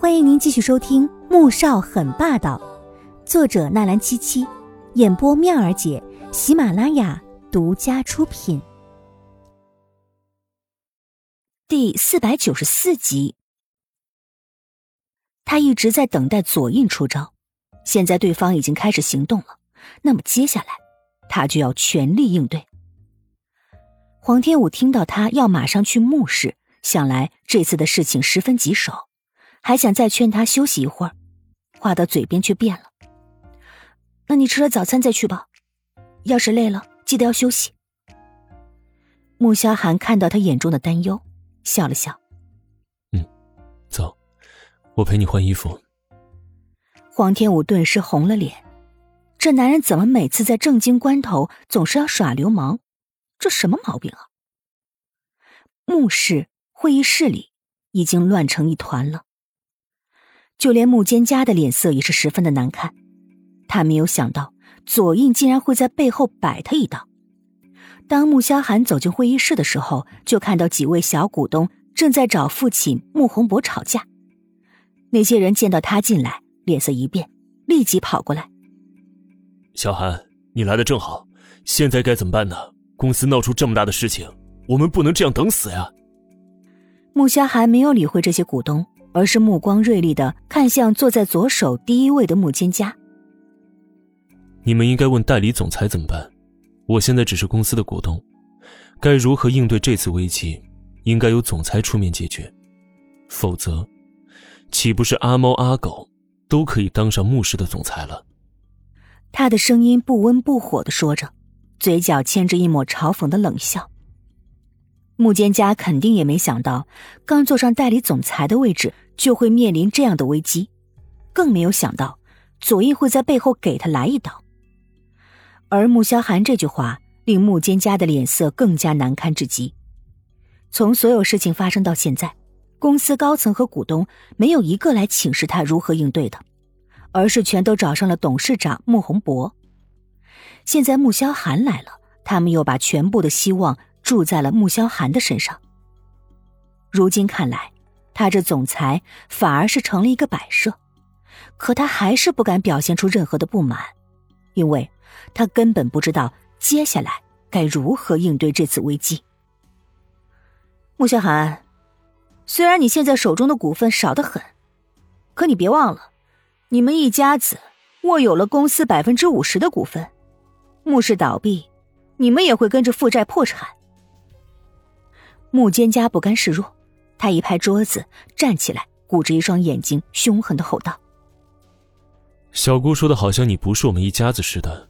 欢迎您继续收听《穆少很霸道》，作者纳兰七七，演播妙儿姐，喜马拉雅独家出品。第四百九十四集，他一直在等待左印出招，现在对方已经开始行动了，那么接下来他就要全力应对。黄天武听到他要马上去墓室，想来这次的事情十分棘手。还想再劝他休息一会儿，话到嘴边却变了。那你吃了早餐再去吧，要是累了，记得要休息。穆萧寒看到他眼中的担忧，笑了笑：“嗯，走，我陪你换衣服。”黄天武顿时红了脸，这男人怎么每次在正经关头总是要耍流氓？这什么毛病啊？墓室会议室里已经乱成一团了。就连穆坚家的脸色也是十分的难看，他没有想到左印竟然会在背后摆他一道。当穆萧寒走进会议室的时候，就看到几位小股东正在找父亲穆宏博吵架。那些人见到他进来，脸色一变，立即跑过来：“萧寒，你来的正好，现在该怎么办呢？公司闹出这么大的事情，我们不能这样等死呀！”穆萧寒没有理会这些股东。而是目光锐利的看向坐在左手第一位的穆千家。你们应该问代理总裁怎么办？我现在只是公司的股东，该如何应对这次危机，应该由总裁出面解决。否则，岂不是阿猫阿狗都可以当上穆氏的总裁了？他的声音不温不火的说着，嘴角牵着一抹嘲讽的冷笑。穆坚家肯定也没想到，刚坐上代理总裁的位置就会面临这样的危机，更没有想到左翼会在背后给他来一刀。而穆萧寒这句话令穆坚家的脸色更加难堪至极。从所有事情发生到现在，公司高层和股东没有一个来请示他如何应对的，而是全都找上了董事长穆宏博。现在穆萧寒来了，他们又把全部的希望。注在了穆萧寒的身上。如今看来，他这总裁反而是成了一个摆设，可他还是不敢表现出任何的不满，因为他根本不知道接下来该如何应对这次危机。穆萧寒，虽然你现在手中的股份少得很，可你别忘了，你们一家子握有了公司百分之五十的股份，穆氏倒闭，你们也会跟着负债破产。穆坚家不甘示弱，他一拍桌子，站起来，鼓着一双眼睛，凶狠的吼道：“小姑说的好像你不是我们一家子似的，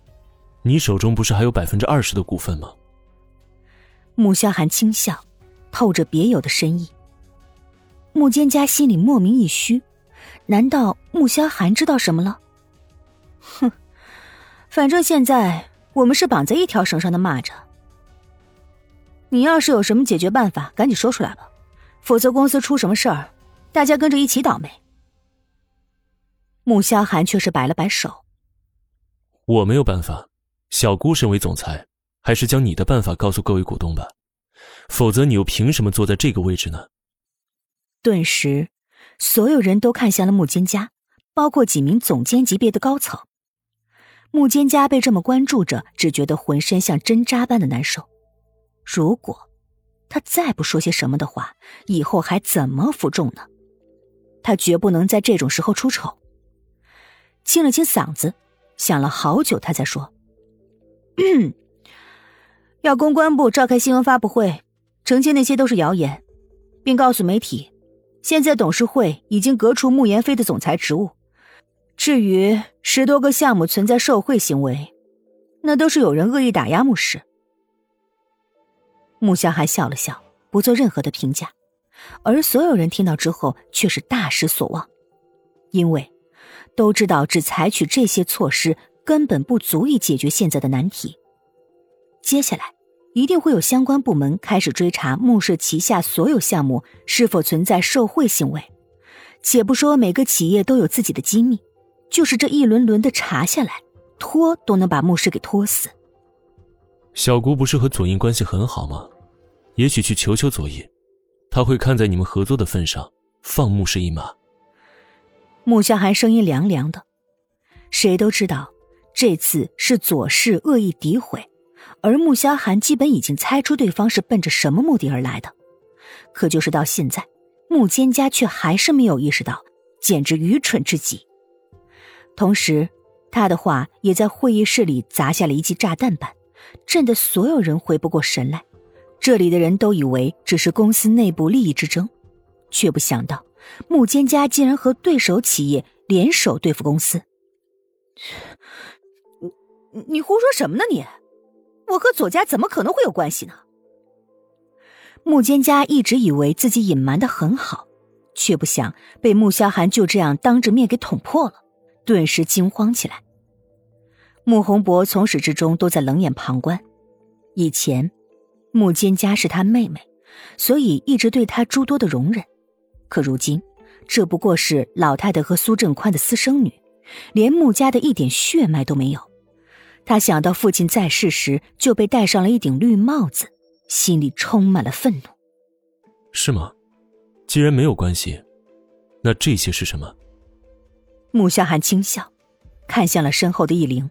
你手中不是还有百分之二十的股份吗？”穆萧寒轻笑，透着别有的深意。穆坚家心里莫名一虚，难道穆萧寒知道什么了？哼，反正现在我们是绑在一条绳上的蚂蚱。你要是有什么解决办法，赶紧说出来吧，否则公司出什么事儿，大家跟着一起倒霉。穆萧寒却是摆了摆手：“我没有办法，小姑身为总裁，还是将你的办法告诉各位股东吧，否则你又凭什么坐在这个位置呢？”顿时，所有人都看向了穆金家，包括几名总监级别的高层。穆金家被这么关注着，只觉得浑身像针扎般的难受。如果他再不说些什么的话，以后还怎么服众呢？他绝不能在这种时候出丑。清了清嗓子，想了好久，他才说：“要公关部召开新闻发布会，澄清那些都是谣言，并告诉媒体，现在董事会已经革除穆言飞的总裁职务。至于十多个项目存在受贿行为，那都是有人恶意打压穆氏。”穆萧寒笑了笑，不做任何的评价，而所有人听到之后却是大失所望，因为都知道只采取这些措施根本不足以解决现在的难题。接下来一定会有相关部门开始追查穆氏旗下所有项目是否存在受贿行为。且不说每个企业都有自己的机密，就是这一轮轮的查下来，拖都能把穆氏给拖死。小姑不是和左印关系很好吗？也许去求求左印，他会看在你们合作的份上，放穆氏一马。穆萧寒声音凉凉的。谁都知道，这次是左氏恶意诋毁，而穆萧寒基本已经猜出对方是奔着什么目的而来的。可就是到现在，穆坚家却还是没有意识到，简直愚蠢至极。同时，他的话也在会议室里砸下了一记炸弹般，震得所有人回不过神来。这里的人都以为只是公司内部利益之争，却不想到穆坚家竟然和对手企业联手对付公司。你你胡说什么呢？你，我和左家怎么可能会有关系呢？穆坚家一直以为自己隐瞒的很好，却不想被穆萧寒就这样当着面给捅破了，顿时惊慌起来。穆宏博从始至终都在冷眼旁观，以前。穆坚家是他妹妹，所以一直对他诸多的容忍。可如今，这不过是老太太和苏正宽的私生女，连穆家的一点血脉都没有。他想到父亲在世时就被戴上了一顶绿帽子，心里充满了愤怒。是吗？既然没有关系，那这些是什么？穆萧寒轻笑，看向了身后的易灵。